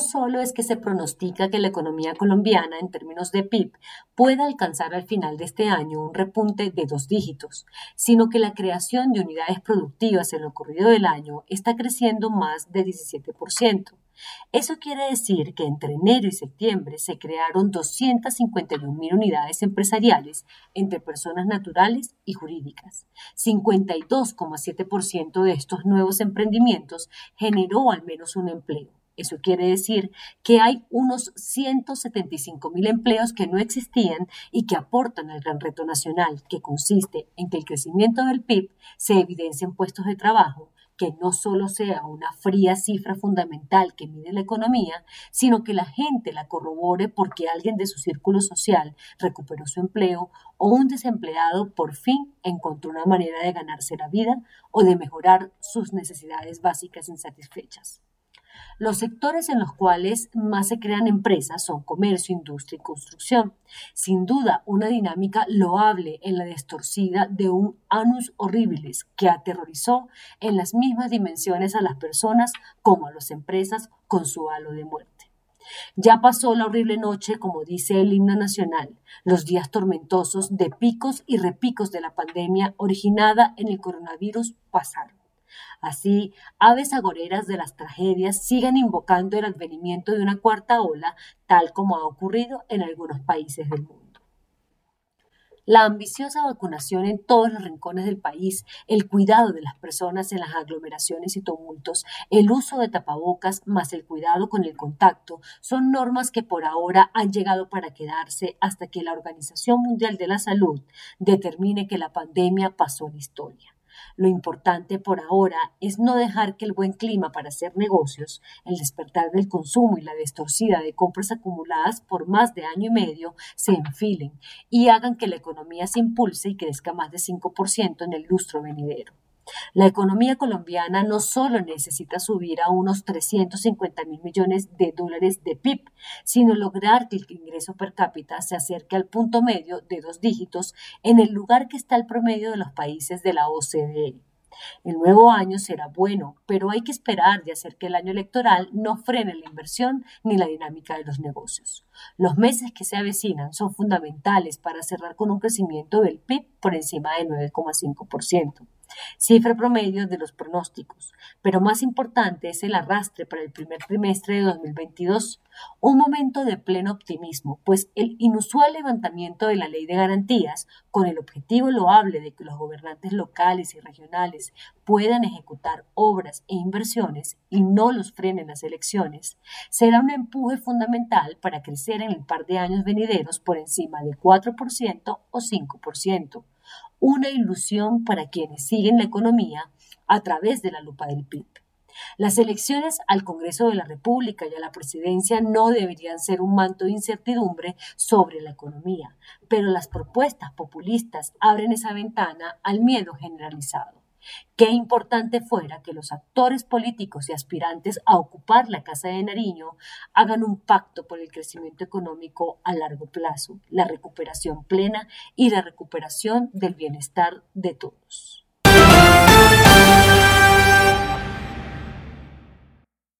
solo es que se pronostica que la economía colombiana en términos de PIB pueda alcanzar al final de este año un repunte de dos dígitos, sino que la creación de unidades productivas en lo ocurrido del año está creciendo más de 17%. Eso quiere decir que entre enero y septiembre se crearon 251 mil unidades empresariales entre personas naturales y jurídicas. 52,7% de estos nuevos emprendimientos generó al menos un empleo. Eso quiere decir que hay unos 175 mil empleos que no existían y que aportan al gran reto nacional, que consiste en que el crecimiento del PIB se evidencia en puestos de trabajo, que no solo sea una fría cifra fundamental que mide la economía, sino que la gente la corrobore porque alguien de su círculo social recuperó su empleo o un desempleado por fin encontró una manera de ganarse la vida o de mejorar sus necesidades básicas insatisfechas. Los sectores en los cuales más se crean empresas son comercio, industria y construcción. Sin duda, una dinámica loable en la distorcida de un anus horribilis que aterrorizó en las mismas dimensiones a las personas como a las empresas con su halo de muerte. Ya pasó la horrible noche, como dice el himno nacional, los días tormentosos de picos y repicos de la pandemia originada en el coronavirus pasaron. Así, aves agoreras de las tragedias siguen invocando el advenimiento de una cuarta ola, tal como ha ocurrido en algunos países del mundo. La ambiciosa vacunación en todos los rincones del país, el cuidado de las personas en las aglomeraciones y tumultos, el uso de tapabocas más el cuidado con el contacto son normas que por ahora han llegado para quedarse hasta que la Organización Mundial de la Salud determine que la pandemia pasó a la historia. Lo importante por ahora es no dejar que el buen clima para hacer negocios, el despertar del consumo y la distorsida de compras acumuladas por más de año y medio se enfilen y hagan que la economía se impulse y crezca más de 5% en el lustro venidero. La economía colombiana no solo necesita subir a unos 350 mil millones de dólares de PIB, sino lograr que el ingreso per cápita se acerque al punto medio de dos dígitos en el lugar que está el promedio de los países de la OCDE. El nuevo año será bueno, pero hay que esperar de hacer que el año electoral no frene la inversión ni la dinámica de los negocios. Los meses que se avecinan son fundamentales para cerrar con un crecimiento del PIB por encima del 9,5% cifra promedio de los pronósticos, pero más importante es el arrastre para el primer trimestre de 2022, un momento de pleno optimismo, pues el inusual levantamiento de la ley de garantías, con el objetivo loable de que los gobernantes locales y regionales puedan ejecutar obras e inversiones y no los frenen las elecciones, será un empuje fundamental para crecer en el par de años venideros por encima del 4% o 5% una ilusión para quienes siguen la economía a través de la lupa del PIB. Las elecciones al Congreso de la República y a la presidencia no deberían ser un manto de incertidumbre sobre la economía, pero las propuestas populistas abren esa ventana al miedo generalizado. Qué importante fuera que los actores políticos y aspirantes a ocupar la Casa de Nariño hagan un pacto por el crecimiento económico a largo plazo, la recuperación plena y la recuperación del bienestar de todos.